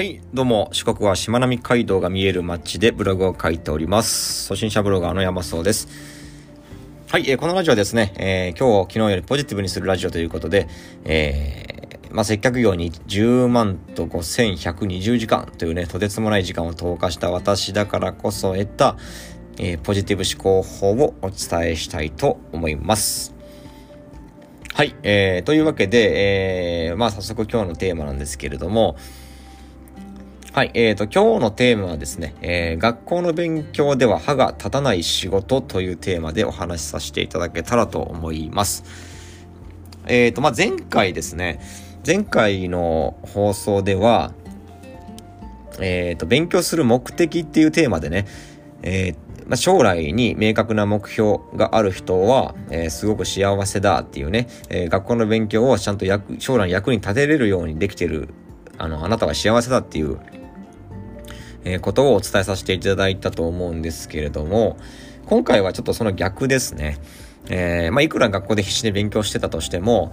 はい、どうも、四国はしまなみ海道が見える街でブログを書いております。初心者ブロガーの山荘です。はい、えー、このラジオはですね、えー、今日、昨日よりポジティブにするラジオということで、えー、まあ、接客業に10万と5120時間というね、とてつもない時間を投下した私だからこそ得た、えー、ポジティブ思考法をお伝えしたいと思います。はい、えー、というわけで、えー、まあ早速今日のテーマなんですけれども、はい、えーと、今日のテーマはですね、えー、学校の勉強では歯が立たない仕事というテーマでお話しさせていただけたらと思います。えーと、まあ、前回ですね、前回の放送では、えーと、勉強する目的っていうテーマでね、えー、まあ、将来に明確な目標がある人は、えー、すごく幸せだっていうね、えー、学校の勉強をちゃんと将来役に立てれるようにできてる、あの、あなたは幸せだっていうえー、ことをお伝えさせていただいたと思うんですけれども、今回はちょっとその逆ですね。えー、まあ、いくら学校で必死で勉強してたとしても、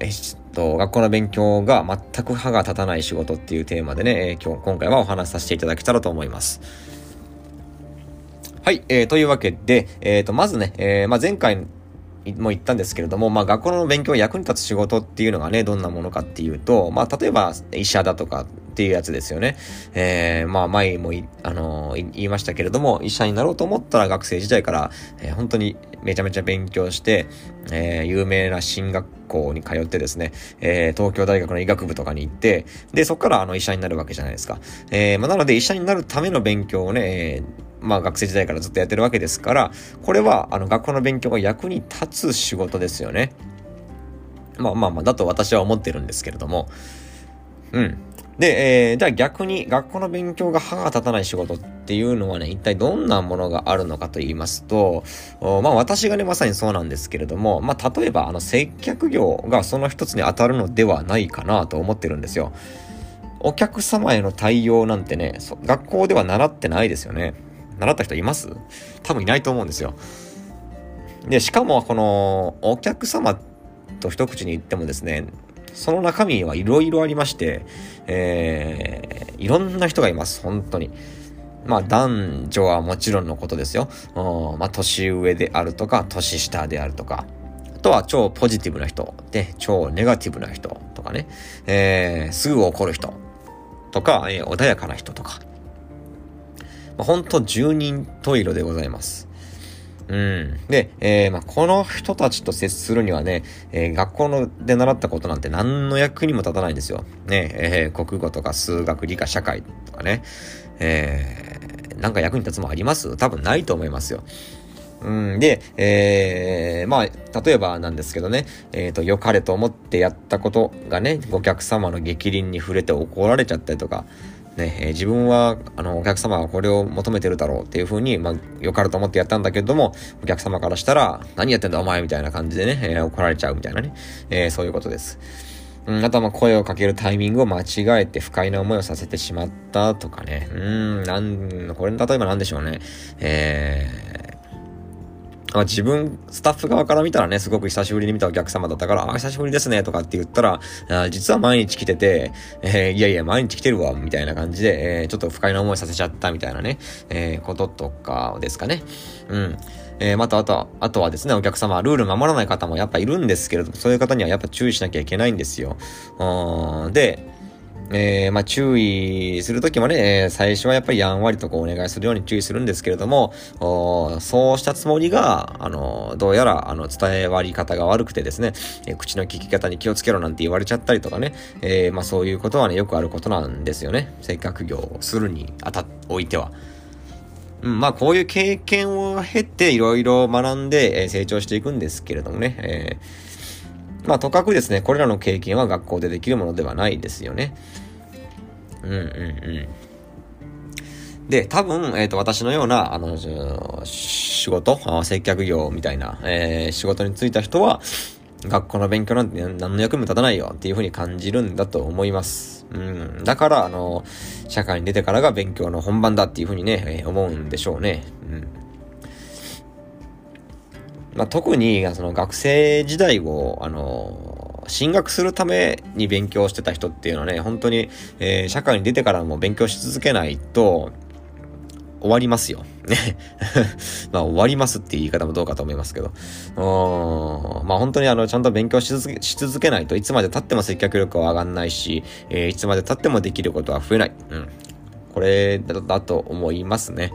えー、っと、学校の勉強が全く歯が立たない仕事っていうテーマでね、えー、今日、今回はお話しさせていただけたらと思います。はい、えー、というわけで、えっ、ー、と、まずね、えー、まあ、前回も言ったんですけれども、まあ学校の勉強役に立つ仕事っていうのがね、どんなものかっていうと、まあ例えば医者だとかっていうやつですよね。えー、まあ前もあのー、言いましたけれども、医者になろうと思ったら学生時代から、えー、本当にめちゃめちゃ勉強して、えー、有名な進学校に通ってですね、えー、東京大学の医学部とかに行って、で、そこからあの医者になるわけじゃないですか。えー、まあなので医者になるための勉強をね、えーまあ学生時代からずっとやってるわけですから、これはあの学校の勉強が役に立つ仕事ですよね。まあまあまあ、だと私は思ってるんですけれども。うん。で、えー、じゃあ逆に学校の勉強が歯が立たない仕事っていうのはね、一体どんなものがあるのかと言いますと、まあ私がね、まさにそうなんですけれども、まあ例えばあの接客業がその一つに当たるのではないかなと思ってるんですよ。お客様への対応なんてね、学校では習ってないですよね。習った人います？多分いないと思うんですよ。で、しかもこのお客様と一口に言ってもですね、その中身はいろいろありまして、えー、いろんな人がいます、本当に。まあ男女はもちろんのことですよ。まあ年上であるとか、年下であるとか。あとは超ポジティブな人で、超ネガティブな人とかね。えー、すぐ怒る人とか、えー、穏やかな人とか。まあ、本当十人十色でございます。うん。で、えー、まあ、この人たちと接するにはね、えー、学校で習ったことなんて何の役にも立たないんですよ。ね、えー、国語とか数学、理科、社会とかね、えー、なんか役に立つもあります？多分ないと思いますよ。うん、で、えー、まあ、例えばなんですけどね、えっ、ー、と、良かれと思ってやったことがね、お客様の激鱗に触れて怒られちゃったりとか、ね、えー、自分は、あの、お客様はこれを求めてるだろうっていうふうに、まあ、よかると思ってやったんだけれども、お客様からしたら、何やってんだお前みたいな感じでね、えー、怒られちゃうみたいなね、えー、そういうことです。うん、あとはま声をかけるタイミングを間違えて不快な思いをさせてしまったとかね。うん、なん、これ例えば何でしょうね。えー、あ、自分、スタッフ側から見たらね、すごく久しぶりに見たお客様だったから、あ、久しぶりですね、とかって言ったら、あ実は毎日来てて、えー、いやいや、毎日来てるわ、みたいな感じで、えー、ちょっと不快な思いさせちゃったみたいなね、えー、こととかですかね。うん。えー、また、あとは、あとはですね、お客様、ルール守らない方もやっぱいるんですけれども、そういう方にはやっぱ注意しなきゃいけないんですよ。で、えー、まあ、注意するときもね、えー、最初はやっぱりやんわりとこうお願いするように注意するんですけれども、そうしたつもりが、あの、どうやら、あの、伝え割り方が悪くてですね、えー、口の聞き方に気をつけろなんて言われちゃったりとかね、えまあ、そういうことはね、よくあることなんですよね。接客業をするにあた、おいては。うん、まあ、こういう経験を経て、いろいろ学んで、え成長していくんですけれどもね、えーまあ、とかくですね、これらの経験は学校でできるものではないですよね。うんうんうん。で、多分、えっ、ー、と、私のような、あの、仕事、接客業みたいな、えー、仕事に就いた人は、学校の勉強なんて何の役にも立たないよっていうふうに感じるんだと思います。うん。だから、あの、社会に出てからが勉強の本番だっていうふうにね、えー、思うんでしょうね。うん。まあ、特にその学生時代を、あの、進学するために勉強してた人っていうのはね、本当に、えー、社会に出てからも勉強し続けないと、終わりますよ。ね。まあ終わりますって言い方もどうかと思いますけど。うん。まあ本当にあの、ちゃんと勉強し続けし続けないといつまで経っても接客力は上がんないし、えー、いつまで経ってもできることは増えない。うん。これだと思いますね。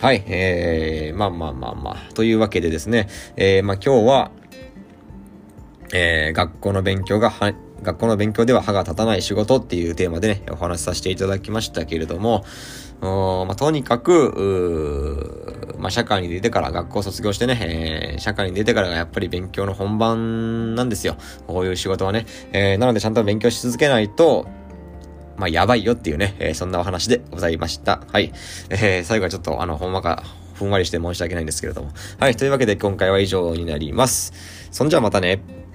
はい。えー、まあまあまあまあ。というわけでですね、えー、まあ今日は、えー、学校の勉強がは、学校の勉強では歯が立たない仕事っていうテーマでね、お話しさせていただきましたけれども、まあ、とにかく、まあ、社会に出てから、学校卒業してね、えー、社会に出てからがやっぱり勉強の本番なんですよ。こういう仕事はね。えー、なのでちゃんと勉強し続けないと、まあ、やばいよっていうね、えー、そんなお話でございました。はい。えー、最後はちょっと、あの、ほんまか、ふんわりして申し訳ないんですけれども。はい。というわけで今回は以上になります。そんじゃあまたね。